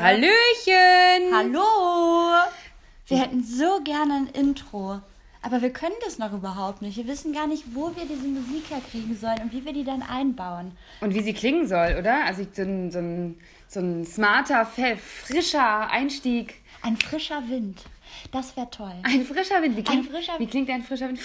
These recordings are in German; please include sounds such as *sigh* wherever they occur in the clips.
Hallöchen! Hallo! Wir hätten so gerne ein Intro, aber wir können das noch überhaupt nicht. Wir wissen gar nicht, wo wir diese Musik herkriegen sollen und wie wir die dann einbauen. Und wie sie klingen soll, oder? Also so ein, so ein, so ein smarter, frischer Einstieg. Ein frischer Wind. Das wäre toll. Ein frischer Wind. Wie klingt, ein frischer wie klingt ein frischer Wind?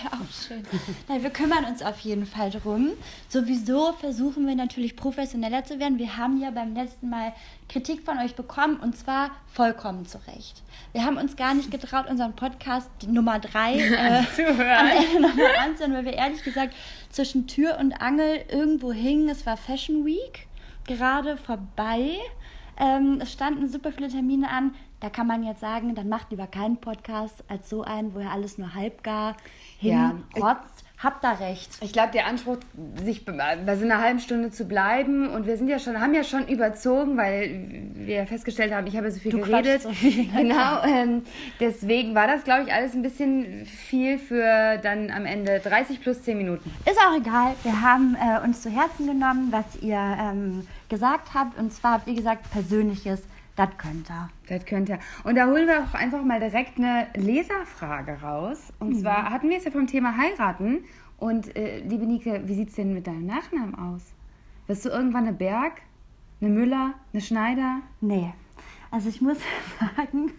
*laughs* Auch schön. Nein, wir kümmern uns auf jeden Fall drum. Sowieso versuchen wir natürlich professioneller zu werden. Wir haben ja beim letzten Mal Kritik von euch bekommen und zwar vollkommen zu Recht. Wir haben uns gar nicht getraut, unseren Podcast Nummer 3 *laughs* äh, am Ende nochmal anzuhören, weil wir ehrlich gesagt zwischen Tür und Angel irgendwo hingen. Es war Fashion Week, gerade vorbei. Ähm, es standen super viele Termine an. Da kann man jetzt sagen, dann macht lieber keinen Podcast als so einen, wo er alles nur halbgar hinrotzt. Ja. Habt da recht. Ich glaube, der Anspruch, sich bei so einer halben Stunde zu bleiben und wir sind ja schon, haben ja schon überzogen, weil wir ja festgestellt haben, ich habe so viel du geredet. So viel. *laughs* Genau. Ähm, deswegen war das, glaube ich, alles ein bisschen viel für dann am Ende 30 plus 10 Minuten. Ist auch egal. Wir haben äh, uns zu Herzen genommen, was ihr ähm, gesagt habt. Und zwar habt ihr gesagt, persönliches das könnte er. Das könnte er. Und da holen wir auch einfach mal direkt eine Leserfrage raus. Und mhm. zwar hatten wir es ja vom Thema heiraten. Und äh, liebe Nike, wie sieht es denn mit deinem Nachnamen aus? Wirst du irgendwann eine Berg, eine Müller, eine Schneider? Nee. Also ich muss *laughs* sagen,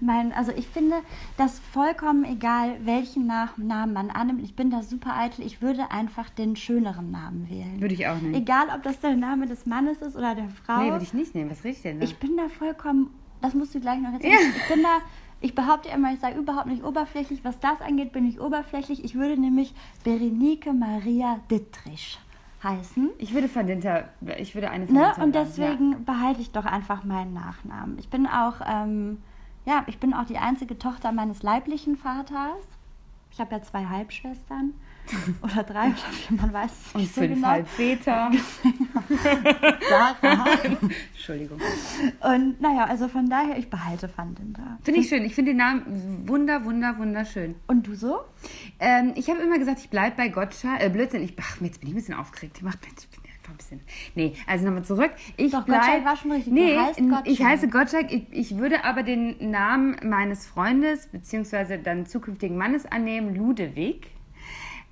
mein, also ich finde das vollkommen egal, welchen Namen man annimmt. Ich bin da super eitel. Ich würde einfach den schöneren Namen wählen. Würde ich auch nehmen. Egal, ob das der Name des Mannes ist oder der Frau. Nee, würde ich nicht nehmen. Was riecht denn da? Ich bin da vollkommen, das musst du gleich noch erzählen. Ja. Ich bin da, ich behaupte immer, ich sage überhaupt nicht oberflächlich. Was das angeht, bin ich oberflächlich. Ich würde nämlich Berenike Maria Dittrich heißen. Ich würde von Dinter, ich würde eine von ne? Und deswegen ja. behalte ich doch einfach meinen Nachnamen. Ich bin auch, ähm, ja, ich bin auch die einzige Tochter meines leiblichen Vaters. Ich habe ja zwei Halbschwestern. *laughs* oder drei oder vier, man weiß es nicht Und so fünf genau. Halbväter. *laughs* Sarah. *laughs* Entschuldigung. Und naja, also von daher, ich behalte Van Dinter. Finde ich schön. Ich finde den Namen wunder, wunder, wunderschön. Und du so? Ähm, ich habe immer gesagt, ich bleibe bei Gottschalk. Äh, Blödsinn, ich, ach, jetzt bin ich ein bisschen aufgeregt. Ich mach, ich bin einfach ein bisschen. Nee, also nochmal zurück. Ich Doch, bleib, Gottschalk war schon richtig. Nee, ich heiße Gottschalk. Ich, ich würde aber den Namen meines Freundes, beziehungsweise dann zukünftigen Mannes annehmen, Ludewig.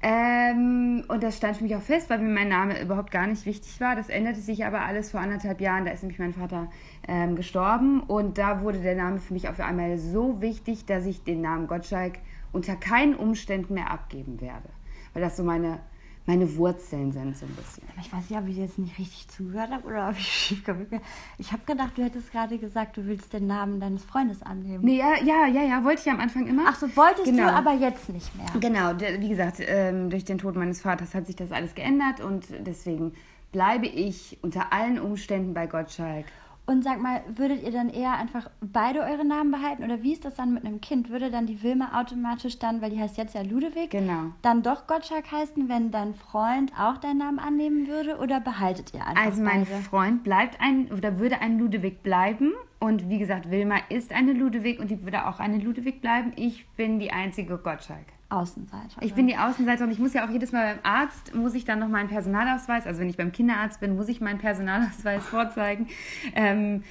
Ähm, und das stand für mich auch fest, weil mir mein Name überhaupt gar nicht wichtig war. Das änderte sich aber alles vor anderthalb Jahren. Da ist nämlich mein Vater ähm, gestorben. Und da wurde der Name für mich auf einmal so wichtig, dass ich den Namen Gottschalk unter keinen Umständen mehr abgeben werde. Weil das so meine meine Wurzeln sind so ein bisschen. Ich weiß nicht, ob ich jetzt nicht richtig zugehört habe oder ob ich *laughs* schief bin. Ich habe gedacht, du hättest gerade gesagt, du willst den Namen deines Freundes annehmen. Nee, ja, ja, ja, ja, wollte ich am Anfang immer. Ach so, wolltest genau. du aber jetzt nicht mehr. Genau, wie gesagt, ähm, durch den Tod meines Vaters hat sich das alles geändert und deswegen bleibe ich unter allen Umständen bei Gottschalk. Und sag mal, würdet ihr dann eher einfach beide eure Namen behalten? Oder wie ist das dann mit einem Kind? Würde dann die Wilma automatisch dann, weil die heißt jetzt ja Ludewig, genau. dann doch Gottschalk heißen, wenn dein Freund auch deinen Namen annehmen würde? Oder behaltet ihr einfach Also mein beide? Freund bleibt ein, oder würde ein Ludewig bleiben. Und wie gesagt, Wilma ist eine Ludewig und die würde auch eine Ludewig bleiben. Ich bin die einzige Gottschalk. Außenseiter. Ich bin die Außenseiter und ich muss ja auch jedes Mal beim Arzt, muss ich dann noch meinen Personalausweis, also wenn ich beim Kinderarzt bin, muss ich meinen Personalausweis vorzeigen. Ähm,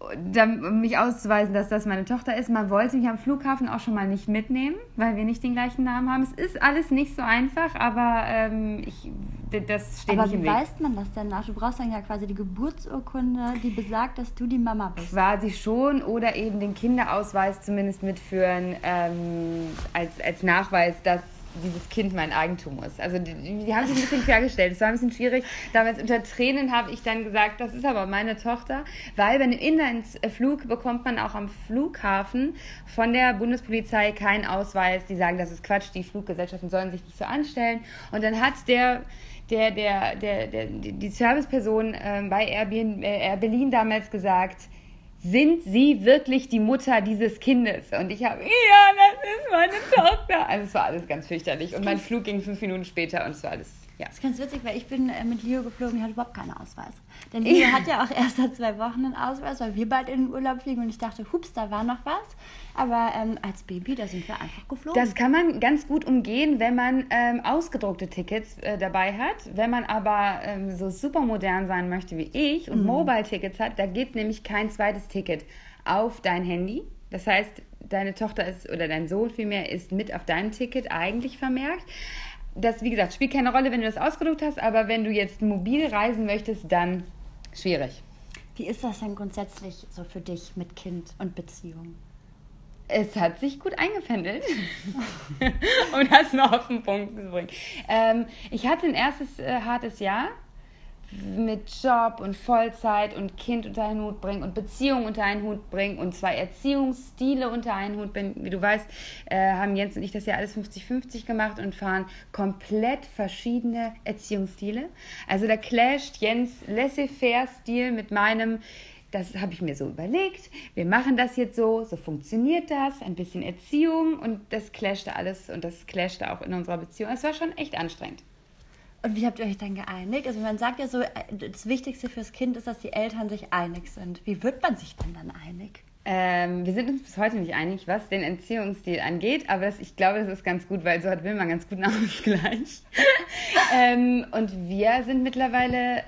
um mich auszuweisen, dass das meine Tochter ist. Man wollte mich am Flughafen auch schon mal nicht mitnehmen, weil wir nicht den gleichen Namen haben. Es ist alles nicht so einfach, aber ähm, ich, das steht aber nicht im Weg. Aber wie weiß man das denn nach? Du brauchst dann ja quasi die Geburtsurkunde, die besagt, dass du die Mama bist. Quasi schon oder eben den Kinderausweis zumindest mitführen ähm, als, als Nachweis, dass dieses Kind mein Eigentum ist. Also die, die haben sich ein bisschen quergestellt. Es war ein bisschen schwierig. Damals unter Tränen habe ich dann gesagt, das ist aber meine Tochter, weil bei einem Inlandsflug bekommt man auch am Flughafen von der Bundespolizei keinen Ausweis. Die sagen, das ist Quatsch, die Fluggesellschaften sollen sich nicht so anstellen. Und dann hat der der, der, der, der, die Serviceperson äh, bei äh, Air Berlin damals gesagt, sind Sie wirklich die Mutter dieses Kindes? Und ich habe, ja, das ist meine Tochter. Also es war alles ganz fürchterlich. Und mein Flug ging fünf Minuten später und es war alles Ja. Das ist ganz witzig, weil ich bin äh, mit Leo geflogen, die hat überhaupt keinen Ausweis. Denn *laughs* Leo hat ja auch erst seit zwei Wochen einen Ausweis, weil wir bald in den Urlaub fliegen und ich dachte, hups, da war noch was. Aber ähm, als Baby, da sind wir einfach geflogen. Das kann man ganz gut umgehen, wenn man ähm, ausgedruckte Tickets äh, dabei hat. Wenn man aber ähm, so super modern sein möchte wie ich und Mobile-Tickets hat, da geht nämlich kein zweites Ticket auf dein Handy. Das heißt, deine Tochter ist oder dein Sohn vielmehr ist mit auf deinem Ticket eigentlich vermerkt. Das, wie gesagt, spielt keine Rolle, wenn du das ausgedruckt hast, aber wenn du jetzt mobil reisen möchtest, dann schwierig. Wie ist das denn grundsätzlich so für dich mit Kind und Beziehung? Es hat sich gut eingependelt, *laughs* um das mal auf den Punkt zu bringen. Ähm, ich hatte ein erstes äh, hartes Jahr mit Job und Vollzeit und Kind unter einen Hut bringen und Beziehung unter einen Hut bringen und zwei Erziehungsstile unter einen Hut bringen. Wie du weißt, äh, haben Jens und ich das ja alles 50-50 gemacht und fahren komplett verschiedene Erziehungsstile. Also da clasht Jens Laissez-faire-Stil mit meinem das habe ich mir so überlegt. Wir machen das jetzt so, so funktioniert das, ein bisschen Erziehung und das clashte alles und das clashte auch in unserer Beziehung. Es war schon echt anstrengend. Und wie habt ihr euch dann geeinigt? Also man sagt ja so, äh, das Wichtigste fürs Kind ist, dass die Eltern sich einig sind. Wie wird man sich denn dann einig? Ähm, wir sind uns bis heute nicht einig, was den Erziehungsstil angeht, aber das, ich glaube, das ist ganz gut, weil so hat Wilma ganz guten *laughs* Ausgleich. ähm, und wir sind mittlerweile,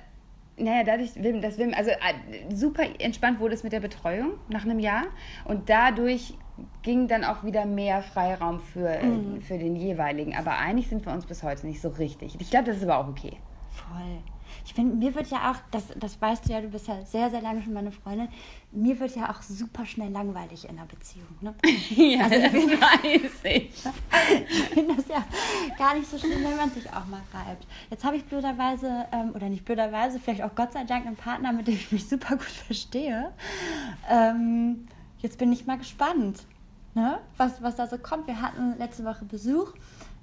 naja, dadurch, dass Wilma, also äh, super entspannt wurde es mit der Betreuung nach einem Jahr und dadurch ging dann auch wieder mehr Freiraum für, äh, Mhm. für den jeweiligen. Aber einig sind wir uns bis heute nicht so richtig. Ich glaube, das ist aber auch okay. Voll. Ich finde, mir wird ja auch, das, das weißt du ja, du bist ja sehr, sehr lange schon meine Freundin, mir wird ja auch super schnell langweilig in einer Beziehung. Ne? *laughs* ja, das weiß ich. *laughs* Ich finde das ja gar nicht so schlimm, wenn man sich auch mal reibt. Jetzt habe ich blöderweise, ähm, oder nicht blöderweise, vielleicht auch Gott sei Dank einen Partner, mit dem ich mich super gut verstehe. Ähm, jetzt bin ich mal gespannt, ne? was, was da so kommt. Wir hatten letzte Woche Besuch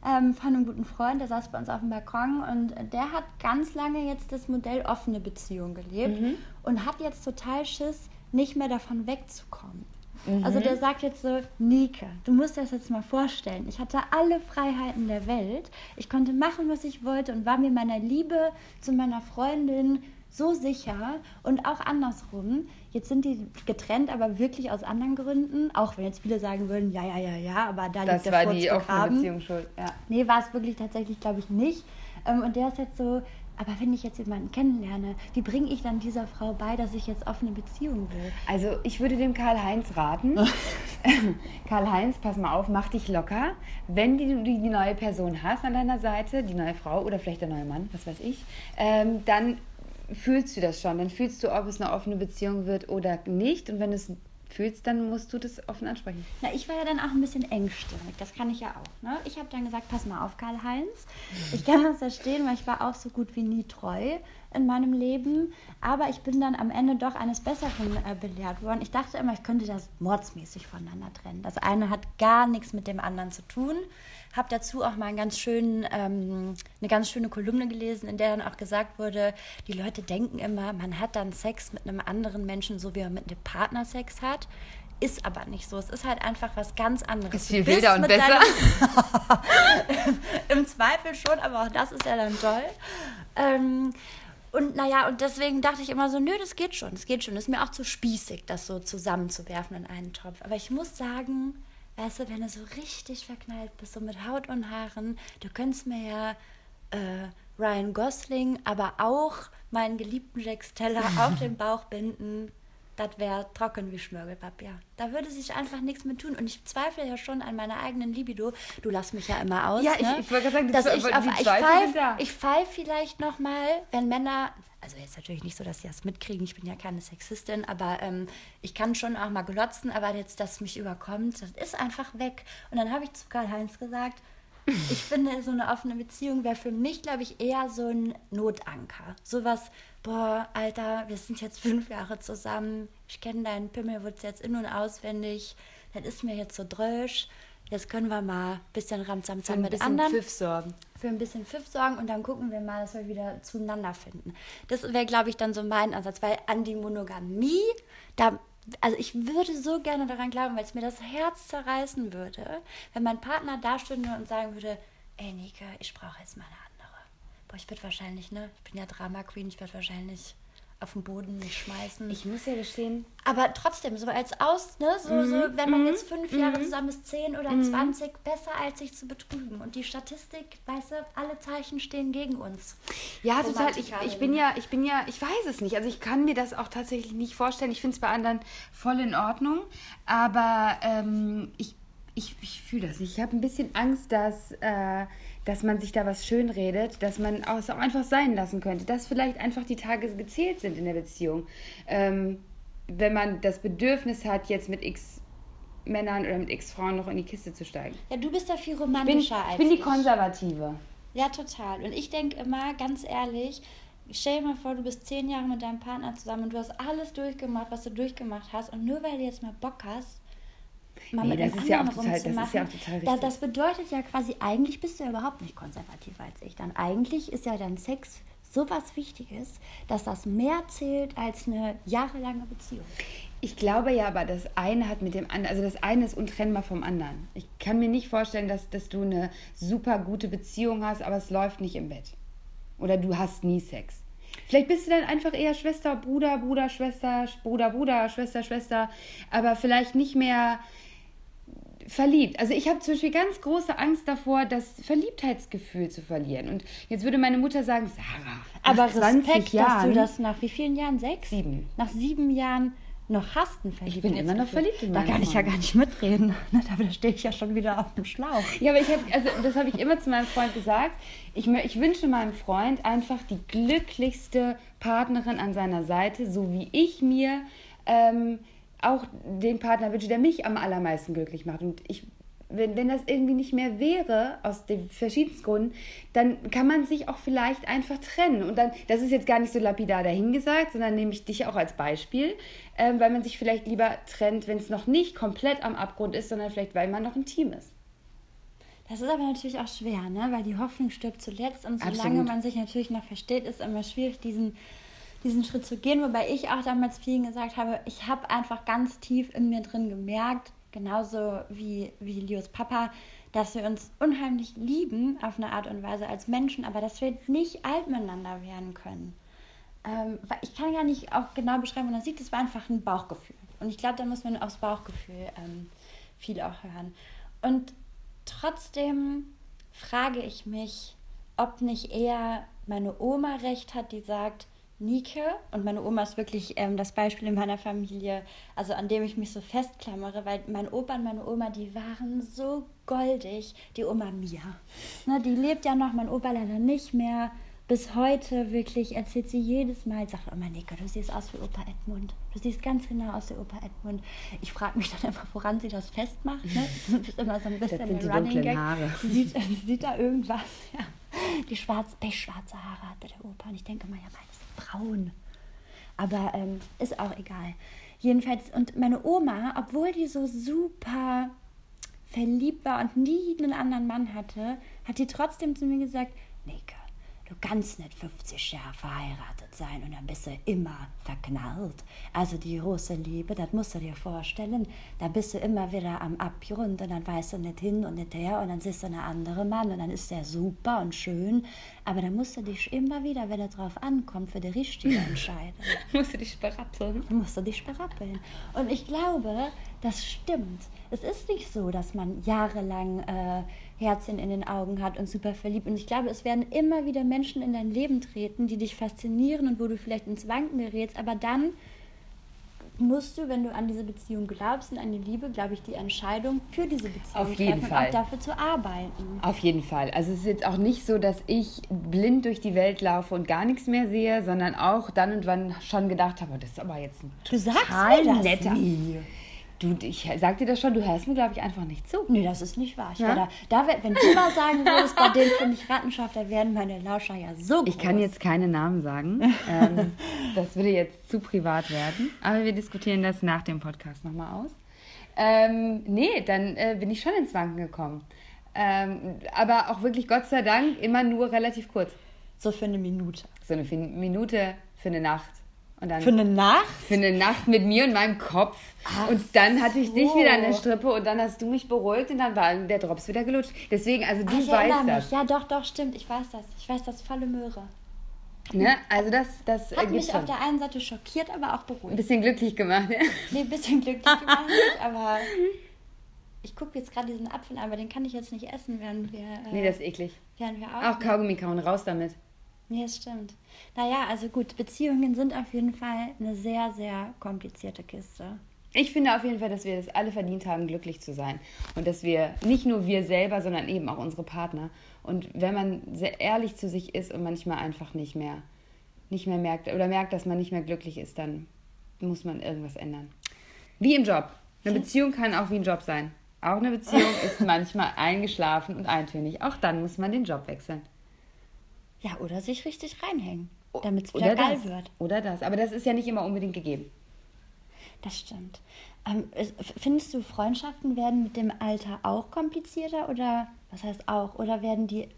ähm, von einem guten Freund, der saß bei uns auf dem Balkon und der hat ganz lange jetzt das Modell offene Beziehung gelebt und hat jetzt total Schiss, nicht mehr davon wegzukommen. Also der sagt jetzt so, Nike, du musst dir das jetzt mal vorstellen. Ich hatte alle Freiheiten der Welt. Ich konnte machen, was ich wollte und war mir meiner Liebe zu meiner Freundin so sicher und auch andersrum. Jetzt sind die getrennt, aber wirklich aus anderen Gründen. Auch wenn jetzt viele sagen würden, ja, ja, ja, ja, aber da Das liegt der war Furz die offene. Beziehung schuld. Ja. Nee, war es wirklich tatsächlich, glaube ich, nicht. Ähm, und der ist jetzt so, aber wenn ich jetzt jemanden kennenlerne, wie bringe ich dann dieser Frau bei, dass ich jetzt offene Beziehung will? Also ich würde dem Karl-Heinz raten. *laughs* Karl-Heinz, pass mal auf, mach dich locker. Wenn du die, die neue Person hast an deiner Seite, die neue Frau oder vielleicht der neue Mann, was weiß ich, ähm, dann fühlst du das schon. Dann fühlst du, ob es eine offene Beziehung wird oder nicht. Und wenn es fühlst, dann musst du das offen ansprechen. Na, ich war ja dann auch ein bisschen engstirnig, das kann ich ja auch. Ne? Ich habe dann gesagt, pass mal auf, Karl-Heinz. Ich kann das verstehen, weil ich war auch so gut wie nie treu in meinem Leben. Aber ich bin dann am Ende doch eines Besseren äh, belehrt worden. Ich dachte immer, ich könnte das mordsmäßig voneinander trennen. Das eine hat gar nichts mit dem anderen zu tun. Habe dazu auch mal einen ganz schönen, ähm, eine ganz schöne Kolumne gelesen, in der dann auch gesagt wurde, die Leute denken immer, man hat dann Sex mit einem anderen Menschen, so wie man mit einem Partner Sex hat. Ist aber nicht so. Es ist halt einfach was ganz anderes. Ist viel wilder und besser. *laughs* Im Zweifel schon, aber auch das ist ja dann toll. Ähm, und naja, und deswegen dachte ich immer so, nö, das geht schon, das geht schon. Das ist mir auch zu spießig, das so zusammenzuwerfen in einen Topf. Aber ich muss sagen, weißt du, wenn du so richtig verknallt bist, so mit Haut und Haaren, du könntest mir ja äh, Ryan Gosling, aber auch meinen geliebten Jack Steller *laughs* auf den Bauch binden. Das wäre trocken wie Schmirgelpapier. Da würde sich einfach nichts mehr tun. Und ich zweifle ja schon an meiner eigenen Libido. Du lachst mich ja immer aus. Ja, ich- ne? ich wollte gerade sagen, dass ich, auf, ich pfeif, ich pfeif vielleicht noch mal, wenn Männer, also jetzt natürlich nicht so, dass sie das mitkriegen, ich bin ja keine Sexistin, aber ähm, ich kann schon auch mal glotzen, aber jetzt, dass mich überkommt, das ist einfach weg. Und dann habe ich zu Karl-Heinz gesagt, *laughs* ich finde, so eine offene Beziehung wäre für mich, glaube ich, eher so ein Notanker. Sowas, boah, Alter, wir sind jetzt fünf Jahre zusammen, ich kenne deinen Pimmelwutz jetzt in- und auswendig, das ist mir jetzt so drösch, jetzt können wir mal ein bisschen Ramsamzam mit anderen Pfiff sorgen. Für ein bisschen Pfiff sorgen und dann gucken wir mal, dass wir wieder zueinander finden. Das wäre, glaube ich, dann so mein Ansatz, weil an die Monogamie, da, also ich würde so gerne daran glauben, weil es mir das Herz zerreißen würde, wenn mein Partner da stünde und sagen würde, ey Nika, ich brauche jetzt mal eine andere. boah, ich würde wahrscheinlich, ne, ich bin ja Drama Queen, ich würde wahrscheinlich auf den Boden mich schmeißen. Ich muss ja gestehen. Aber trotzdem, so als aus, ne, so, so wenn man jetzt fünf Jahre zusammen ist, zehn oder zwanzig, besser als sich zu betrügen. Und die Statistik, weißt du, alle Zeichen stehen gegen uns. Ja, total. Ich, ich bin ja, ich bin ja, ich weiß es nicht. Also ich kann mir das auch tatsächlich nicht vorstellen. Ich finde es bei anderen voll in Ordnung. Aber ähm, ich, ich, ich fühle das nicht. Ich habe ein bisschen Angst, dass. Äh, dass man sich da was schönredet, dass man es auch einfach sein lassen könnte, dass vielleicht einfach die Tage gezählt sind in der Beziehung. Ähm, wenn man das Bedürfnis hat, jetzt mit X Männern oder mit X Frauen noch in die Kiste zu steigen. Ja, du bist da viel romantischer ich bin, als ich. bin die Konservative. Ja, total. Und ich denke immer, ganz ehrlich, stell dir mal vor, du bist zehn Jahre mit deinem Partner zusammen und du hast alles durchgemacht, was du durchgemacht hast. Und nur weil du jetzt mal Bock hast, mal nee, mit das ist ja auch total, das ist ja auch total richtig. Da, das bedeutet ja quasi, eigentlich bist du ja überhaupt nicht konservativer als ich. Dann eigentlich ist ja dein Sex so was Wichtiges, dass das mehr zählt als eine jahrelange Beziehung. Ich glaube ja, aber das eine hat mit dem anderen, also das eine ist untrennbar vom anderen. Ich kann mir nicht vorstellen, dass, dass du eine super gute Beziehung hast, aber es läuft nicht im Bett. Oder du hast nie Sex. Vielleicht bist du dann einfach eher Schwester, Bruder, Bruder, Schwester, Bruder, Bruder, Schwester, Schwester, aber vielleicht nicht mehr verliebt. Also ich habe zum Beispiel ganz große Angst davor, das Verliebtheitsgefühl zu verlieren. Und jetzt würde meine Mutter sagen, Sarah, aber 20 Respekt, Jahren, dass du das nach wie vielen Jahren? Sechs? Sieben. Nach sieben Jahren noch hast ein Ich bin immer noch verliebt in Da kann ich ja gar nicht mitreden. *laughs* Da stehe ich ja schon wieder auf dem Schlauch. Ja, aber ich habe, also das habe ich immer zu meinem Freund gesagt. Ich, ich wünsche meinem Freund einfach die glücklichste Partnerin an seiner Seite, so wie ich mir ähm, auch den Partner wünsche, der mich am allermeisten glücklich macht. Und ich, wenn, wenn das irgendwie nicht mehr wäre, aus den verschiedensten Gründen, dann kann man sich auch vielleicht einfach trennen. Und dann, das ist jetzt gar nicht so lapidar dahingesagt, sondern nehme ich dich auch als Beispiel, ähm, weil man sich vielleicht lieber trennt, wenn es noch nicht komplett am Abgrund ist, sondern vielleicht, weil man noch ein Team ist. Das ist aber natürlich auch schwer, ne? weil die Hoffnung stirbt zuletzt und solange Absolut. man sich natürlich noch versteht, ist es immer schwierig, diesen diesen Schritt zu gehen, wobei ich auch damals vielen gesagt habe, ich habe einfach ganz tief in mir drin gemerkt, genauso wie, wie Leos Papa, dass wir uns unheimlich lieben auf eine Art und Weise als Menschen, aber dass wir nicht alt miteinander werden können. Ähm, ich kann gar nicht auch genau beschreiben, wo man sieht, es war einfach ein Bauchgefühl. Und ich glaube, da muss man aufs Bauchgefühl ähm, viel auch hören. Und trotzdem frage ich mich, ob nicht eher meine Oma recht hat, die sagt, Nike und meine Oma ist wirklich ähm, das Beispiel in meiner Familie, also an dem ich mich so festklammere, weil mein Opa und meine Oma, die waren so goldig. Die Oma Mia, ne, die lebt ja noch, mein Opa leider nicht mehr. Bis heute wirklich erzählt sie jedes Mal, sagt immer, Nika, du siehst aus wie Opa Edmund. Du siehst ganz genau aus wie Opa Edmund. Ich frage mich dann einfach, woran sie das festmacht. Ne? *laughs* Das ist immer so ein bisschen das sind die Running Gag. Haare. Sie sieht, *laughs* sie sieht da irgendwas, ja. Die schwarz, pechschwarze Haare hatte der Opa. Und ich denke mal, ja, meine braun. Aber ähm, ist auch egal. Jedenfalls, und meine Oma, obwohl die so super verliebt war und nie einen anderen Mann hatte, hat die trotzdem zu mir gesagt, Nika, du kannst nicht 50 Jahre verheiratet sein und dann bist du immer verknallt. Also die große Liebe, das musst du dir vorstellen, da bist du immer wieder am Abgrund und dann weißt du nicht hin und nicht her und dann siehst du eine andere Mann und dann ist der super und schön, aber dann musst du dich immer wieder, wenn es drauf ankommt, für die richtige *laughs* entscheiden. musst du dich berappeln. Musst du dich berappeln. Und ich glaube, das stimmt. Es ist nicht so, dass man jahrelang äh, Herzchen in den Augen hat und super verliebt. Und ich glaube, es werden immer wieder Menschen in dein Leben treten, die dich faszinieren und wo du vielleicht ins Wanken gerätst. Aber dann musst du, wenn du an diese Beziehung glaubst und an die Liebe, glaube ich, die Entscheidung für diese Beziehung Auf jeden treffen, Fall. auch dafür zu arbeiten. Auf jeden Fall. Also es ist jetzt auch nicht so, dass ich blind durch die Welt laufe und gar nichts mehr sehe, sondern auch dann und wann schon gedacht habe, das ist aber jetzt ein total netter. Nie. Du, ich sag dir das schon, du hörst mir, glaube ich, einfach nicht zu. Nee, das ist nicht wahr. Ich ja? da, da, wenn du mal sagen würdest, bei dem finde ich Rattenschaft, da werden meine Lauscher ja so groß. Ich kann jetzt keine Namen sagen. *laughs* ähm, das würde jetzt zu privat werden. Aber wir diskutieren das nach dem Podcast nochmal aus. Ähm, nee, dann äh, bin ich schon ins Wanken gekommen. Ähm, aber auch wirklich, Gott sei Dank, immer nur relativ kurz. So für eine Minute. So eine Minute für eine Nacht Für eine Nacht? für eine Nacht mit mir und meinem Kopf. Ach und dann hatte ich dich so. wieder an der Strippe und dann hast du mich beruhigt und dann war der Drops wieder gelutscht. Deswegen, also du Ah, ich weißt mich. das. Ja, doch, doch, stimmt. Ich weiß das. Ich weiß das volle Möhre. Ne? Also das, das Hat mich auf schon. der einen Seite schockiert, aber auch Ein beruhigt. bisschen glücklich gemacht. Ja? *laughs* Nee, ein bisschen glücklich gemacht, *laughs* aber ich gucke jetzt gerade diesen Apfel an, aber den kann ich jetzt nicht essen, während wir, äh, Nee, das ist eklig. während wir Auch Kaugummi kauen, raus damit. Nee, das stimmt. Naja, also gut, Beziehungen sind auf jeden Fall eine sehr, sehr komplizierte Kiste. Ich finde auf jeden Fall, dass wir das alle verdient haben, glücklich zu sein. Und dass wir, nicht nur wir selber, sondern eben auch unsere Partner. Und wenn man sehr ehrlich zu sich ist und manchmal einfach nicht mehr, nicht mehr merkt oder merkt, dass man nicht mehr glücklich ist, dann muss man irgendwas ändern. Wie im Job. Eine Beziehung kann auch wie ein Job sein. Auch eine Beziehung *laughs* ist manchmal eingeschlafen und eintönig. Auch dann muss man den Job wechseln. Ja, oder sich richtig reinhängen, damit es wieder Oder geil das. wird. Oder das. Aber das ist ja nicht immer unbedingt gegeben. Das stimmt. Ähm, es- findest du, Freundschaften werden mit dem Alter auch komplizierter oder, was heißt auch, oder werden die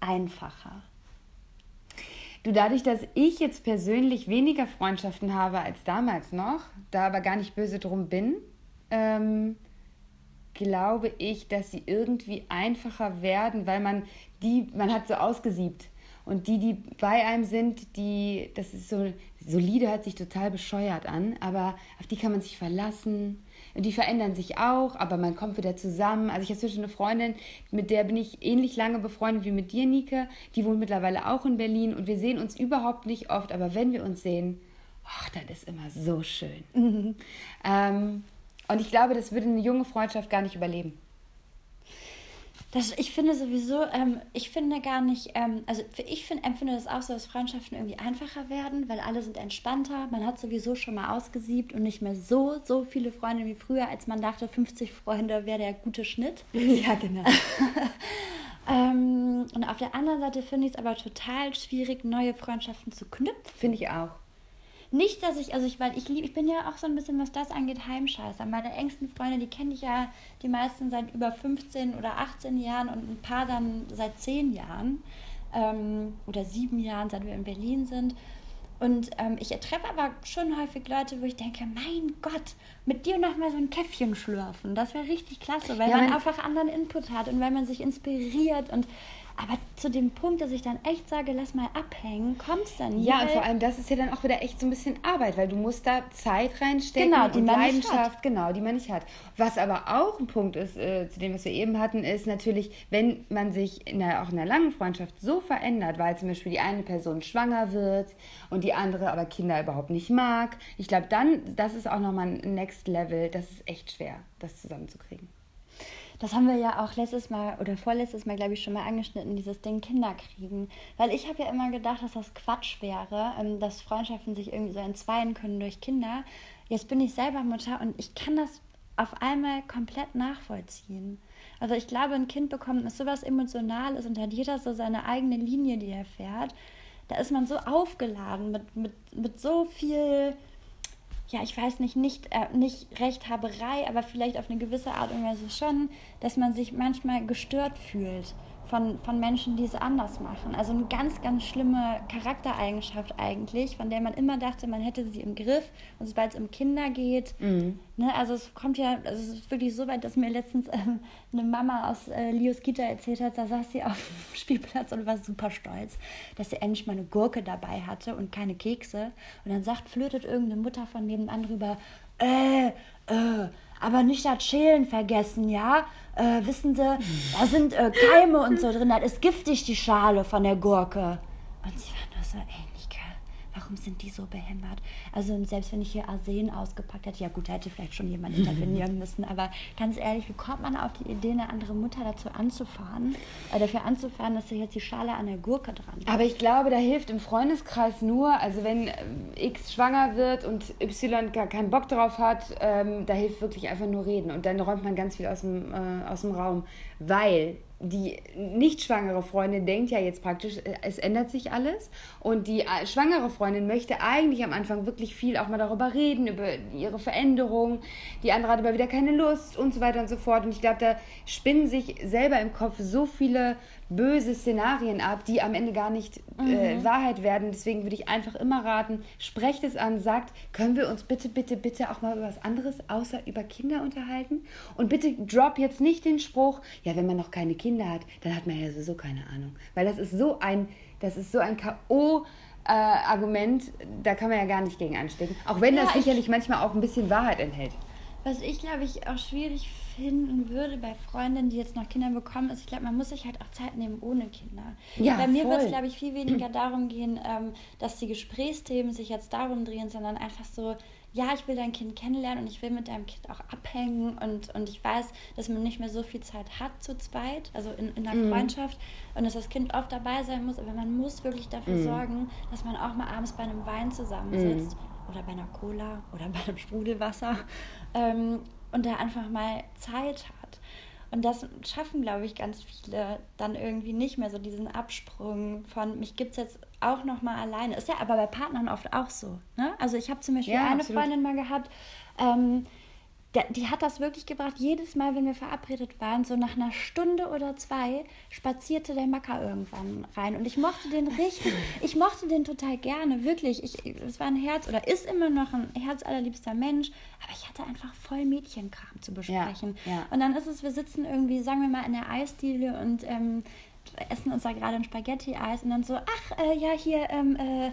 einfacher? Du, dadurch, dass ich jetzt persönlich weniger Freundschaften habe als damals noch, da aber gar nicht böse drum bin, ähm, glaube ich, dass sie irgendwie einfacher werden, weil man die, man hat so ausgesiebt. Und die, die bei einem sind, die, das ist so, solide hört sich total bescheuert an, aber auf die kann man sich verlassen. Und die verändern sich auch, aber man kommt wieder zusammen. Also ich habe zwischen eine Freundin, mit der bin ich ähnlich lange befreundet wie mit dir, Nike. Die wohnt mittlerweile auch in Berlin und wir sehen uns überhaupt nicht oft, aber wenn wir uns sehen, ach, das ist immer so schön. Ähm, und ich glaube, das würde eine junge Freundschaft gar nicht überleben. Das, ich finde sowieso, ähm, ich finde gar nicht, ähm, also für- ich find, empfinde das auch so, dass Freundschaften irgendwie einfacher werden, weil alle sind entspannter. Man hat sowieso schon mal ausgesiebt und nicht mehr so, so viele Freunde wie früher, als man dachte, 50 Freunde wäre der gute Schnitt. *laughs* Ja, genau. *laughs* Ähm, und auf der anderen Seite finde ich es aber total schwierig, neue Freundschaften zu knüpfen. Finde ich auch. Nicht, dass ich, also ich, weil ich lieb, ich bin ja auch so ein bisschen, was das angeht, Heimscheißer. Meine engsten Freunde, die kenne ich ja die meisten seit über 15 oder 18 Jahren und ein paar dann seit 10 Jahren ähm, oder 7 Jahren, seit wir in Berlin sind. Und ähm, ich treffe aber schon häufig Leute, wo ich denke, mein Gott, mit dir noch mal so ein Käffchen schlürfen, das wäre richtig klasse, weil Ja, man einfach anderen Input hat und weil man sich inspiriert und aber zu dem Punkt, dass ich dann echt sage, lass mal abhängen, kommt's dann nie. Ja, und vor allem, das ist ja dann auch wieder echt so ein bisschen Arbeit, weil du musst da Zeit reinstecken Genau, die und man nicht Leidenschaft, genau, die man nicht hat. Was aber auch ein Punkt ist, äh, zu dem, was wir eben hatten, ist natürlich, wenn man sich in einer, auch in einer langen Freundschaft so verändert, weil zum Beispiel die eine Person schwanger wird und die andere aber Kinder überhaupt nicht mag. Ich glaube, dann, das ist auch nochmal ein Next Level. Das ist echt schwer, das zusammenzukriegen. Das haben wir ja auch letztes Mal oder vorletztes Mal, glaube ich, schon mal angeschnitten, dieses Ding Kinderkriegen. Weil ich habe ja immer gedacht, dass das Quatsch wäre, ähm, dass Freundschaften sich irgendwie so entzweien können durch Kinder. Jetzt bin ich selber Mutter und ich kann das auf einmal komplett nachvollziehen. Also ich glaube, ein Kind bekommt ist sowas Emotionales und hat jeder so seine eigene Linie, die er fährt. Da ist man so aufgeladen mit, mit, mit so viel ja, ich weiß nicht, nicht, äh, nicht Rechthaberei, aber vielleicht auf eine gewisse Art und Weise schon, dass man sich manchmal gestört fühlt von, von Menschen, die es anders machen. Also eine ganz, ganz schlimme Charaktereigenschaft eigentlich, von der man immer dachte, man hätte sie im Griff. Und sobald es um Kinder geht, ne, also es kommt ja, also es ist wirklich so weit, dass mir letztens ähm, eine Mama aus äh, Lios Kita erzählt hat, da saß sie auf dem *laughs* Spielplatz und war super stolz, dass sie endlich mal eine Gurke dabei hatte und keine Kekse. Und dann sagt, flötet irgendeine Mutter von nebenan drüber, äh, äh, aber nicht das Schälen vergessen, ja? Äh, wissen Sie, da sind äh, Keime und so drin, das ist giftig, die Schale von der Gurke. Und sie war nur so, ey, warum sind die so behämmert? Also selbst wenn ich hier Arsen ausgepackt hätte, ja gut, da hätte vielleicht schon jemand intervenieren *laughs* müssen, aber ganz ehrlich, wie kommt man auf die Idee, eine andere Mutter dazu anzufahren, äh, dafür anzufahren, dass sie jetzt die Schale an der Gurke dran hat? Aber ich glaube, da hilft im Freundeskreis nur, also wenn äh, X schwanger wird und Y gar keinen Bock drauf hat, ähm, da hilft wirklich einfach nur reden. Und dann räumt man ganz viel aus dem, äh, aus dem Raum. Weil die nicht schwangere Freundin denkt ja jetzt praktisch, äh, es ändert sich alles. Und die äh, schwangere Freundin möchte eigentlich am Anfang wirklich viel auch mal darüber reden, über ihre Veränderung. Die andere hat aber wieder keine Lust und so weiter und so fort. Und ich glaube, da spinnen sich selber im Kopf so viele böse Szenarien ab, die am Ende gar nicht äh, Wahrheit werden. Deswegen würde ich einfach immer raten, sprecht es an, sagt, können wir uns bitte, bitte, bitte auch mal über was anderes außer über Kinder unterhalten? Und bitte drop jetzt nicht den Spruch, ja, wenn man noch keine Kinder hat, dann hat man ja sowieso keine Ahnung. Weil das ist so ein, das ist so ein K.O. Äh, Argument, da kann man ja gar nicht gegen anstecken. Auch wenn Ja, das ich- sicherlich manchmal auch ein bisschen Wahrheit enthält. Was ich, glaube ich, auch schwierig finden würde bei Freundinnen, die jetzt noch Kinder bekommen, ist, ich glaube, man muss sich halt auch Zeit nehmen ohne Kinder. Ja, bei mir wird es, glaube ich, viel weniger darum gehen, ähm, dass die Gesprächsthemen sich jetzt darum drehen, sondern einfach so, ja, ich will dein Kind kennenlernen und ich will mit deinem Kind auch abhängen und, und ich weiß, dass man nicht mehr so viel Zeit hat zu zweit, also in, in einer Freundschaft und dass das Kind oft dabei sein muss, aber man muss wirklich dafür sorgen, dass man auch mal abends bei einem Wein zusammensitzt oder bei einer Cola oder *laughs* bei einem Sprudelwasser ähm, und da einfach mal Zeit hat. Und das schaffen, glaube ich, ganz viele dann irgendwie nicht mehr so diesen Absprung von, mich gibt es jetzt auch noch mal alleine. Ist ja aber bei Partnern oft auch so. Ne? Also ich habe zum Beispiel Ja, eine absolut. Freundin mal gehabt, ähm, der, die hat das wirklich gebracht. Jedes Mal, wenn wir verabredet waren, so nach einer Stunde oder zwei, spazierte der Macker irgendwann rein. Und ich mochte den richtig, ich mochte den total gerne, wirklich. Ich, es war ein Herz oder ist immer noch ein herzallerliebster Mensch, aber ich hatte einfach voll Mädchenkram zu besprechen. ja. Und dann ist es, wir sitzen irgendwie, sagen wir mal, in der Eisdiele und ähm, essen uns da gerade ein Spaghetti-Eis und dann so, ach äh, ja, hier, ähm, äh,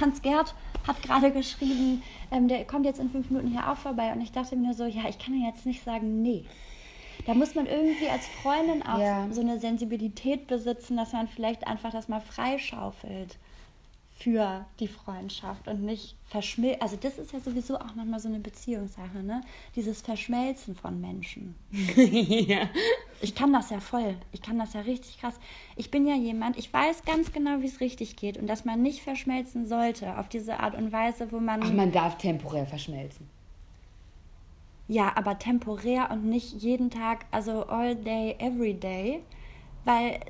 Hans Gerd hat gerade geschrieben, ähm, der kommt jetzt in fünf Minuten hier auch vorbei. Und ich dachte mir so, ja, ich kann ja jetzt nicht sagen, nee. Da muss man irgendwie als Freundin auch Ja. so eine Sensibilität besitzen, dass man vielleicht einfach das mal freischaufelt für die Freundschaft und nicht verschmilzt. Also das ist ja sowieso auch manchmal so eine Beziehungssache, ne? Dieses Verschmelzen von Menschen. *laughs* ja. Ich kann das ja voll. Ich kann das ja richtig krass. Ich bin ja jemand, ich weiß ganz genau, wie es richtig geht und dass man nicht verschmelzen sollte auf diese Art und Weise, wo man. Ach, man darf temporär verschmelzen. Ja, aber temporär und nicht jeden Tag, also all day, every day. Weil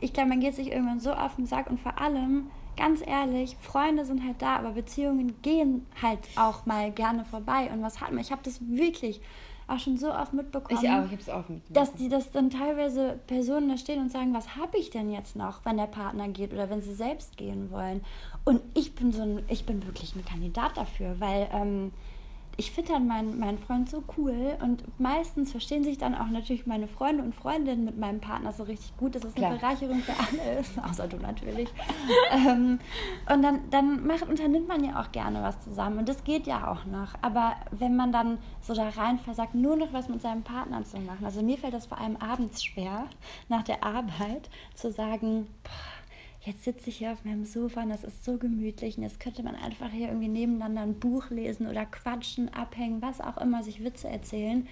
ich glaube, man geht sich irgendwann so auf den Sack und vor allem, ganz ehrlich, Freunde sind halt da, aber Beziehungen gehen halt auch mal gerne vorbei. Und was hat man? Ich habe das wirklich auch schon so oft mitbekommen. Ich auch, ich habe es auch mit. dass die das dann teilweise Personen da stehen und sagen, was habe ich denn jetzt noch, wenn der Partner geht oder wenn sie selbst gehen wollen. Und ich bin so ein, ich bin wirklich ein Kandidat dafür, weil ähm, ich finde dann meinen, meinen Freund so cool und meistens verstehen sich dann auch natürlich meine Freunde und Freundinnen mit meinem Partner so richtig gut. Das ist eine Klar. Bereicherung für alle, *laughs* außer du natürlich. ähm, und dann, dann macht, unternimmt man ja auch gerne was zusammen und das geht ja auch noch. Aber wenn man dann so da rein versagt, nur noch was mit seinem Partner zu machen, also mir fällt das vor allem abends schwer, nach der Arbeit zu sagen, boah, jetzt sitze ich hier auf meinem Sofa und das ist so gemütlich und jetzt könnte man einfach hier irgendwie nebeneinander ein Buch lesen oder quatschen, abhängen, was auch immer, sich Witze erzählen.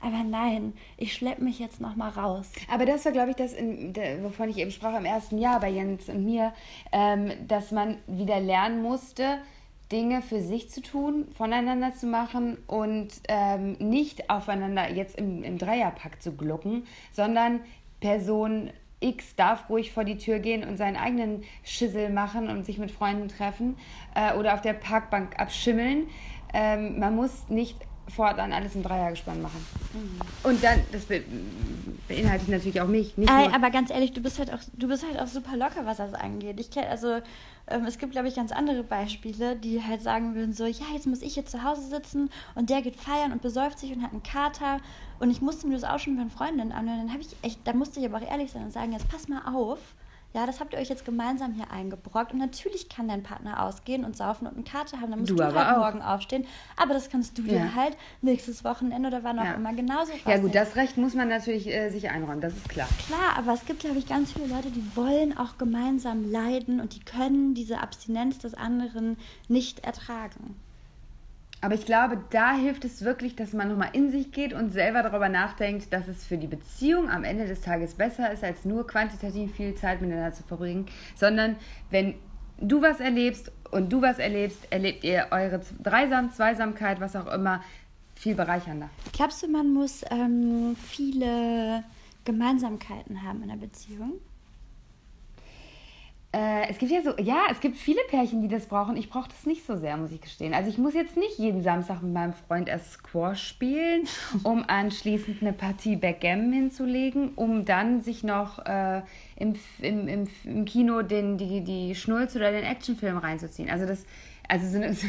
Aber nein, ich schleppe mich jetzt noch mal raus. Aber das war, glaube ich, das, in, wovon ich eben sprach im ersten Jahr bei Jens und mir, ähm, dass man wieder lernen musste, Dinge für sich zu tun, voneinander zu machen und ähm, nicht aufeinander jetzt im, im Dreierpack zu glucken, sondern Person X darf ruhig vor die Tür gehen und seinen eigenen Schissel machen und sich mit Freunden treffen äh, oder auf der Parkbank abschimmeln. Ähm, man muss nicht fortan alles im Dreiergespann machen. Und dann, das be beinhaltet natürlich auch mich. Nicht Ey, nur, aber ganz ehrlich, du bist halt auch, du bist halt auch super locker, was das angeht. Ich kenn, also ähm, es gibt, glaube ich, ganz andere Beispiele, die halt sagen würden so, ja, jetzt muss ich hier zu Hause sitzen und der geht feiern und besäuft sich und hat einen Kater und ich musste mir das auch schon von Freundinnen anhören. Dann habe ich echt, da musste ich aber auch ehrlich sein und sagen, jetzt pass mal auf. Ja, das habt ihr euch jetzt gemeinsam hier eingebrockt. Und natürlich kann dein Partner ausgehen und saufen und einen Kater haben. Dann musst Du du, halt auch. morgen aufstehen. Aber das kannst du dir Ja. halt nächstes Wochenende oder wann auch Ja. immer genauso ja vorstellen. gut, das Recht muss man natürlich äh, sich einräumen, das ist klar. Klar, aber es gibt, glaube ich, ganz viele Leute, die wollen auch gemeinsam leiden und die können diese Abstinenz des anderen nicht ertragen. Aber ich glaube, da hilft es wirklich, dass man nochmal in sich geht und selber darüber nachdenkt, dass es für die Beziehung am Ende des Tages besser ist, als nur quantitativ viel Zeit miteinander zu verbringen, sondern wenn du was erlebst und du was erlebst, erlebt ihr eure Dreisam, Zweisamkeit, was auch immer, viel bereichernder. Glaubst du, man muss ähm, viele Gemeinsamkeiten haben in einer Beziehung? Äh, es gibt ja so, ja, es gibt viele Pärchen, die das brauchen. Ich brauche das nicht so sehr, muss ich gestehen. Also ich muss jetzt nicht jeden Samstag mit meinem Freund erst Squash spielen, *laughs* um anschließend eine Partie Backgammon hinzulegen, um dann sich noch äh, im, im, im, im Kino den, die, die Schnulz oder den Actionfilm reinzuziehen. Also das also *laughs* so eine, so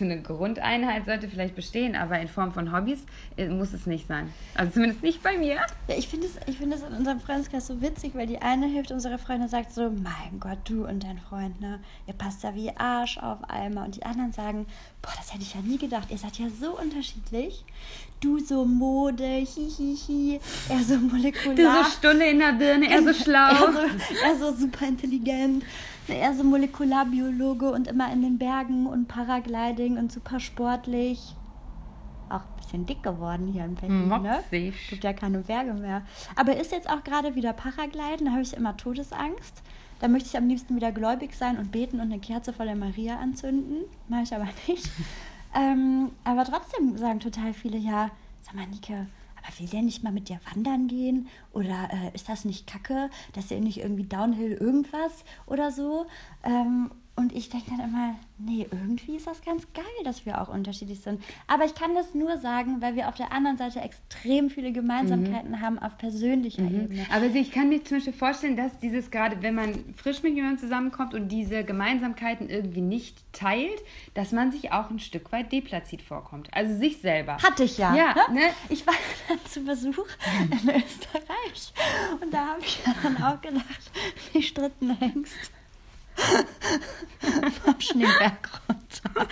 eine, Grundeinheit sollte vielleicht bestehen, aber in Form von Hobbys äh, muss es nicht sein. Also zumindest nicht bei mir. Ja, ich finde es find in unserem Freundeskreis so witzig, weil die eine Hälfte unserer Freunde sagt so, mein Gott, du und dein Freund, ne, ihr passt ja wie Arsch auf Eimer. Und die anderen sagen, boah, das hätte ich ja nie gedacht, ihr seid ja so unterschiedlich. Du so Mode, hihihi, er so molekular. Du so Stunde in der Birne, er so schlau. *laughs* er, so, er so super intelligent er so Molekularbiologe und immer in den Bergen und Paragliding und super sportlich. Auch ein bisschen dick geworden hier in Berlin, ne? Gibt ja keine Berge mehr. Aber ist jetzt auch gerade wieder Paragliden, da habe ich immer Todesangst. Da möchte ich am liebsten wieder gläubig sein und beten und eine Kerze vor der Maria anzünden. Mache ich aber nicht. *laughs* ähm, aber trotzdem sagen total viele, ja, sag mal, Nike, aber will der nicht mal mit dir wandern gehen? Oder äh, ist das nicht kacke, dass er nicht irgendwie Downhill irgendwas oder so? Ähm, und ich denke dann immer, nee, irgendwie ist das ganz geil, dass wir auch unterschiedlich sind. Aber ich kann das nur sagen, weil wir auf der anderen Seite extrem viele Gemeinsamkeiten mhm. haben auf persönlicher mhm. Ebene. Aber ich kann mir zum Beispiel vorstellen, dass dieses gerade, wenn man frisch mit jemandem zusammenkommt und diese Gemeinsamkeiten irgendwie nicht teilt, dass man sich auch ein Stück weit deplatziert vorkommt. Also sich selber. Hatte ich ja. Ja, ne? Ich war *laughs* dann zu Besuch in Österreich und da habe ich dann auch gedacht, wie stritten Hengst. Vom Schneeberg runter.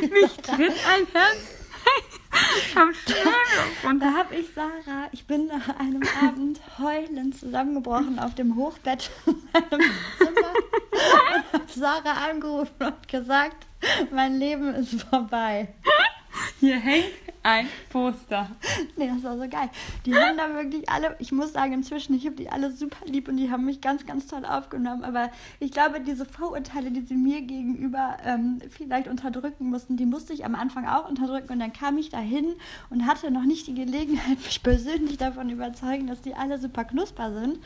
*laughs* Mich tritt ein Herz vom Schneeberg runter. Da habe ich Sarah, ich bin nach einem Abend heulend zusammengebrochen auf dem Hochbett in meinem Zimmer und habe Sarah angerufen und gesagt, mein Leben ist vorbei. Hier hängt ein Poster. Nee, das war so geil. Die haben da wirklich alle, ich muss sagen, inzwischen, ich habe die alle super lieb und die haben mich ganz, ganz toll aufgenommen. Aber ich glaube, diese Vorurteile, die sie mir gegenüber ähm, vielleicht unterdrücken mussten, die musste ich am Anfang auch unterdrücken. Und dann kam ich dahin und hatte noch nicht die Gelegenheit, *laughs* mich persönlich davon überzeugen, dass die alle super knusper sind.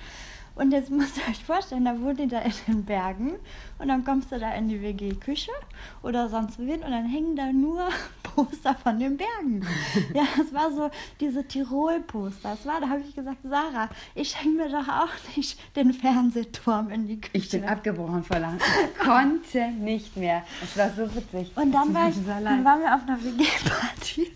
Und jetzt müsst ihr euch vorstellen, da wohnt ihr da in den Bergen und dann kommst du da in die WG-Küche oder sonst wohin und dann hängen da nur *laughs* Poster von den Bergen. *laughs* Ja, das war so diese Tirol-Poster. Das war, da habe ich gesagt, Sarah, ich hänge mir doch auch nicht den Fernsehturm in die Küche. Ich bin abgebrochen vor Lachen. *laughs* Ich konnte nicht mehr. Es war so witzig. Und dann, war ich, dann waren wir auf einer WG-Party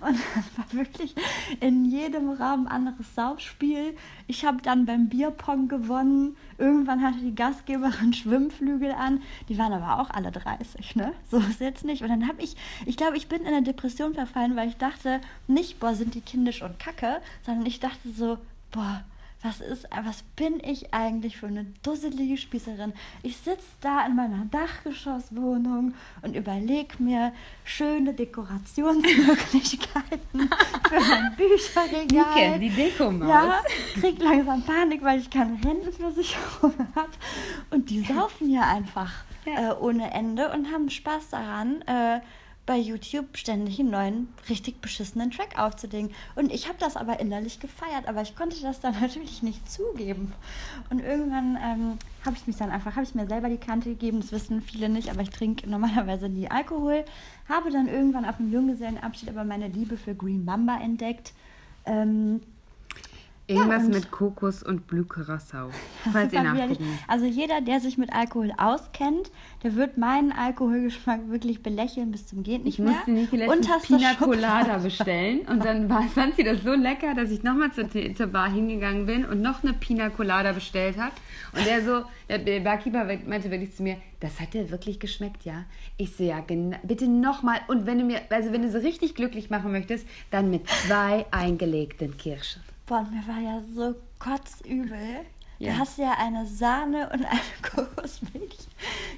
und dann war wirklich in jedem Raum anderes Saufspiel. Ich habe dann beim Bierpong gewonnen. Irgendwann hatte die Gastgeberin *laughs* Schwimmflügel an. Die waren aber auch alle 30, ne? So ist jetzt nicht. Und dann habe ich, ich glaube, ich bin in eine Depression verfallen, weil ich dachte, nicht, boah, sind die kindisch und kacke, sondern ich dachte so, boah, was ist, was bin ich eigentlich für eine dusselige Spießerin? Ich sitze da in meiner Dachgeschosswohnung und überlege mir schöne Dekorationsmöglichkeiten *laughs* für mein Bücherregal. Nike, die Dekomaus. Ja, krieg langsam Panik, weil ich keine Rentenversicherung *laughs* habe. Und die saufen ja einfach ja. Äh, ohne Ende und haben Spaß daran, äh, bei YouTube ständig einen neuen, richtig beschissenen Track aufzulegen. Und ich habe das aber innerlich gefeiert, aber ich konnte das dann *laughs* natürlich nicht zugeben. Und irgendwann ähm, habe ich mich dann einfach, habe ich mir selber die Kante gegeben, das wissen viele nicht, aber ich trinke normalerweise nie Alkohol. Habe dann irgendwann auf dem Junggesellenabschied aber meine Liebe für Green Mamba entdeckt. Ähm, Irgendwas ja, mit Kokos und Blue Curacao, *laughs* falls ihr nachgucken. Also jeder, der sich mit Alkohol auskennt, der wird meinen Alkoholgeschmack wirklich belächeln bis zum geht nicht ich mehr. Ich musste nicht letztens Pina Colada bestellen und dann war, fand sie das so lecker, dass ich nochmal zur, zur Bar hingegangen bin und noch eine Pina Colada bestellt habe. Und der so, der Barkeeper meinte wirklich zu mir, das hat dir wirklich geschmeckt, ja? Ich so, ja, bitte nochmal. Und wenn du mir, also wenn du so richtig glücklich machen möchtest, dann mit zwei eingelegten Kirschen. Boah, mir war ja so kotzübel. Ja. Du hast ja eine Sahne und eine *laughs* Kokosmilch.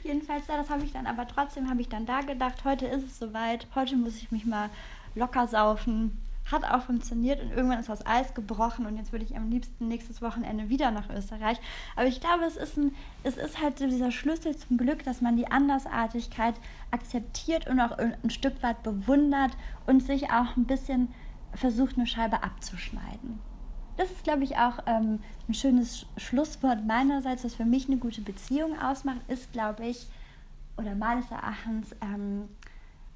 Jedenfalls, ja, das habe ich dann, aber trotzdem habe ich dann da gedacht, heute ist es soweit, heute muss ich mich mal locker saufen. Hat auch funktioniert und irgendwann ist das Eis gebrochen und jetzt würde ich am liebsten nächstes Wochenende wieder nach Österreich. Aber ich glaube, es ist, ein, es ist halt dieser Schlüssel zum Glück, dass man die Andersartigkeit akzeptiert und auch ein Stück weit bewundert und sich auch ein bisschen versucht, eine Scheibe abzuschneiden. Das ist, glaube ich, auch ähm, ein schönes Schlusswort meinerseits, was für mich eine gute Beziehung ausmacht, ist, glaube ich, oder meines Erachtens, ähm,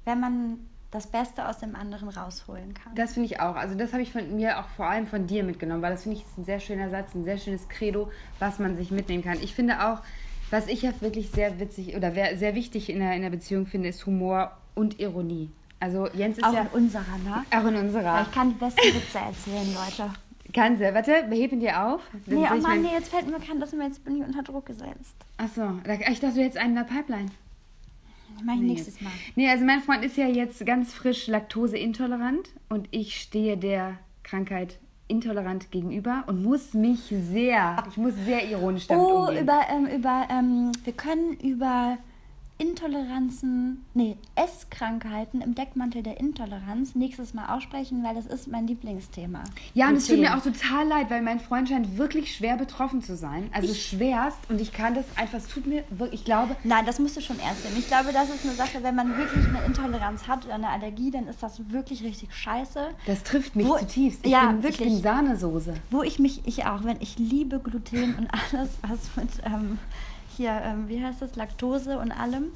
wenn man das Beste aus dem anderen rausholen kann. Das finde ich auch. Also das habe ich von mir auch vor allem von dir mitgenommen, weil das finde ich ist ein sehr schöner Satz, ein sehr schönes Credo, was man sich mitnehmen kann. Ich finde auch, was ich ja wirklich sehr witzig oder sehr wichtig in der, in der Beziehung finde, ist Humor und Ironie. Also Jens ist auch ja... in unserer, ne? Auch in unserer. Ich kann die besten Witze erzählen, Leute. Du. Warte, beheben dir auf. Nee, oh Mann, nee, jetzt fällt mir kein, dass mir jetzt bin ich unter Druck gesetzt. Achso, ich dachte, du hättest einen in der Pipeline. Mach ich nee. nächstes Mal. Nee, also mein Freund ist ja jetzt ganz frisch laktoseintolerant und ich stehe der Krankheit intolerant gegenüber und muss mich sehr, ich muss sehr ironisch damit oh, umgehen. über, ähm, über, ähm, wir können über Intoleranzen, nee, Esskrankheiten im Deckmantel der Intoleranz nächstes Mal aussprechen, weil das ist mein Lieblingsthema. Ja, und es tut mir auch total leid, weil mein Freund scheint wirklich schwer betroffen zu sein. Also ich, schwerst und ich kann das einfach, es tut mir wirklich, ich glaube... Nein, das musst du schon erst sehen. Ich glaube, das ist eine Sache, wenn man wirklich eine Intoleranz hat oder eine Allergie, dann ist das wirklich richtig scheiße. Das trifft mich Wo, zutiefst. Ich ja, bin, wirklich. Ich bin Sahnesoße. Wo ich mich, ich auch, wenn ich liebe Gluten und *laughs* alles, was mit... Ähm, hier, ähm, wie heißt das, Laktose und allem.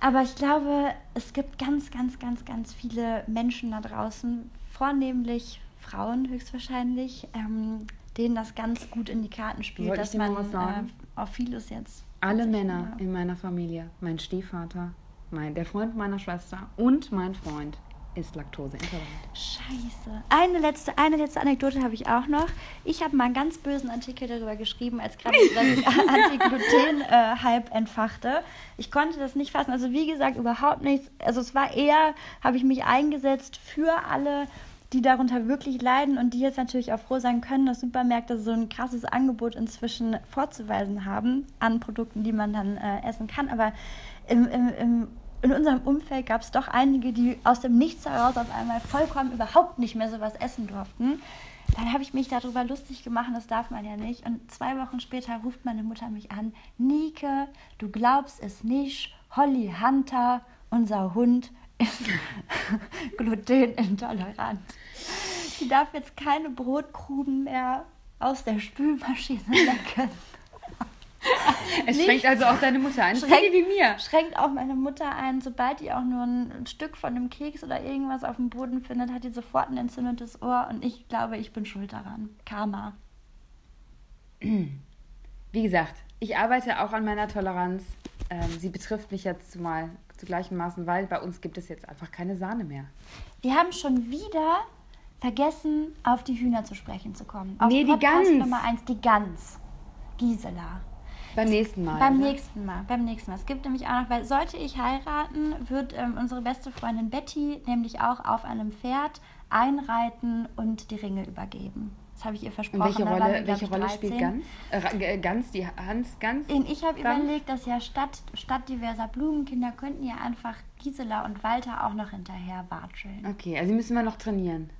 Aber ich glaube, es gibt ganz, ganz, ganz, ganz viele Menschen da draußen, vornehmlich Frauen höchstwahrscheinlich, ähm, denen das ganz gut in die Karten spielt, Wollte dass man äh, auf vieles jetzt. Alle Männer in meiner Familie, mein Stiefvater, mein, der Freund meiner Schwester und mein Freund ist laktoseintolerant. Scheiße. Eine letzte, eine letzte Anekdote habe ich auch noch. Ich habe mal einen ganz bösen Artikel darüber geschrieben, als gerade *laughs* dieser Anti-Gluten-Hype entfachte. Ich konnte das nicht fassen. Also wie gesagt, überhaupt nichts. Also es war eher, habe ich mich eingesetzt für alle die darunter wirklich leiden und die jetzt natürlich auch froh sein können, dass Supermärkte so ein krasses Angebot inzwischen vorzuweisen haben an Produkten, die man dann äh, essen kann. Aber im, im, im in unserem Umfeld gab es doch einige, die aus dem Nichts heraus auf einmal vollkommen überhaupt nicht mehr sowas essen durften. Dann habe ich mich darüber lustig gemacht, das darf man ja nicht. Und zwei Wochen später ruft meine Mutter mich an: Nike, du glaubst es nicht, Holly Hunter, unser Hund, ist *laughs* glutenintolerant. Die darf jetzt keine Brotkrumen mehr aus der Spülmaschine lecken. Es schränkt also auch deine Mutter ein. Schränkt, wie mir. Schränkt auch meine Mutter ein. Sobald die auch nur ein Stück von einem Keks oder irgendwas auf dem Boden findet, hat die sofort ein entzündetes Ohr. Und ich glaube, ich bin schuld daran. Karma. Wie gesagt, ich arbeite auch an meiner Toleranz. Ähm, sie betrifft mich jetzt zumal zu gleichen Maßen, weil bei uns gibt es jetzt einfach keine Sahne mehr. Wir haben schon wieder vergessen, auf die Hühner zu sprechen zu kommen. Auf nee, die Gans. Nummer eins, die Gans. Gisela. Beim nächsten Mal. Beim oder? nächsten Mal, beim nächsten Mal. Es gibt nämlich auch noch, weil sollte ich heiraten, wird ähm, unsere beste Freundin Betty nämlich auch auf einem Pferd einreiten und die Ringe übergeben. Das habe ich ihr versprochen. Und welche Rolle, wir, welche Rolle spielt Gans? Äh, Gans, die Hans Gans? Ich habe überlegt, dass ja statt, statt diverser Blumenkinder könnten ja einfach Gisela und Walter auch noch hinterher watscheln. Okay, also müssen wir noch trainieren.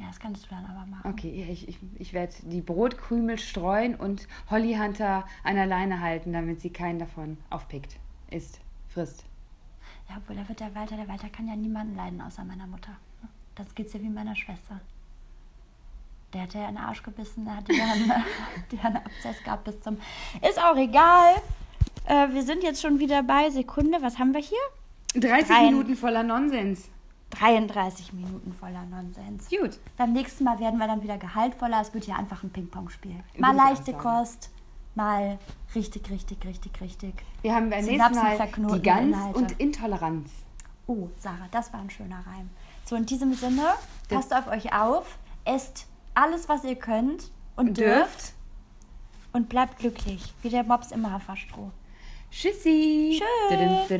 Ja, das kannst du dann aber machen. Okay, ich, ich, ich werde die Brotkrümel streuen und Holly Hunter an der Leine halten, damit sie keinen davon aufpickt, isst, frisst. Ja, obwohl da wird der Walter, der Walter kann ja niemanden leiden außer meiner Mutter. Das geht's ja wie meiner Schwester. Der hat ja in den Arsch gebissen, der hat ja einen, *laughs* einen Abszess gehabt bis zum. Ist auch egal. Äh, wir sind jetzt schon wieder bei Sekunde. Was haben wir hier? 30 Drei. Minuten voller Nonsens. 33 Minuten voller Nonsens. Gut. Beim nächsten Mal werden wir dann wieder gehaltvoller. Es wird ja einfach ein Ping-Pong-Spiel. Mal leichte Kost, mal richtig, richtig, richtig, richtig. Wir haben beim nächsten Mal die Gans und Intoleranz. Oh, Sarah, das war ein schöner Reim. So, in diesem Sinne, passt auf euch auf, esst alles, was ihr könnt und dürft. dürft. Und bleibt glücklich, wie der Mops im Haferstroh. Tschüssi. Tschüss.